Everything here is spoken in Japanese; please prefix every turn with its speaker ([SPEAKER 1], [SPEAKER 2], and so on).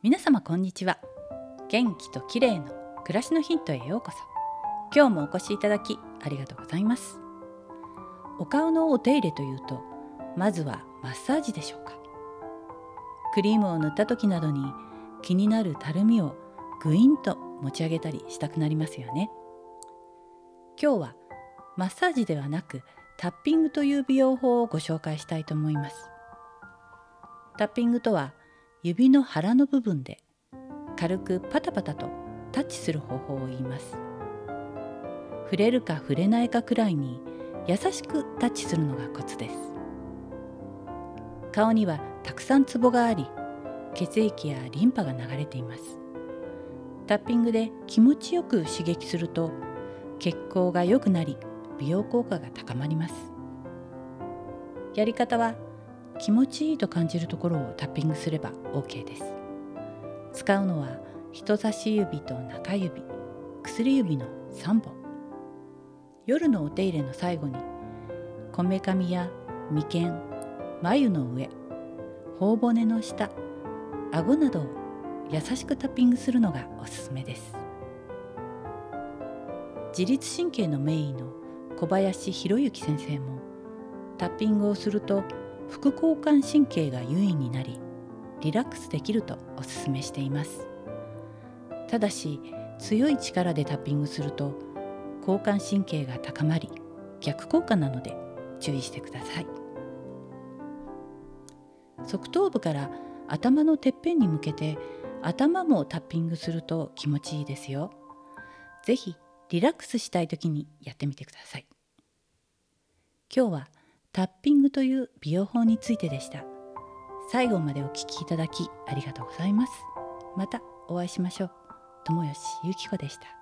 [SPEAKER 1] 皆様こんにちは。元気と綺麗の暮らしのヒントへようこそ。今日もお越しいただきありがとうございます。お顔のお手入れというとまずはマッサージでしょうか。クリームを塗った時などに気になるたるみをぐいんと持ち上げたりしたくなりますよね。今日はマッサージではなくタッピングという美容法をご紹介したいと思います。タッピングとは指の腹の部分で軽くパタパタとタッチする方法を言います。触れるか触れないかくらいに優しくタッチするのがコツです。顔にはたくさんツボがあり血液やリンパが流れています。タッピングで気持ちよく刺激すると血行が良くなり美容効果が高まります。やり方は気持ちいいと感じるところをタッピングすれば OK です。使うのは人差し指と中指薬指の3本。夜のお手入れの最後にこめかみや眉間眉の上頬骨の下顎などを優しくタッピングするのがおすすめです。自律神経の名医の小林博之先生もタッピングをすると副交感神経が優位になりリラックスできるとおすすめしています。ただし強い力でタッピングすると交感神経が高まり逆効果なので注意してください。側頭部から頭のてっぺんに向けて頭もタッピングすると気持ちいいですよ。是非リラックスしたい時にやってみてください。今日はタッピングという美容法についてでした。最後までお聞きいただきありがとうございます。またお会いしましょう。友吉ゆき子でした。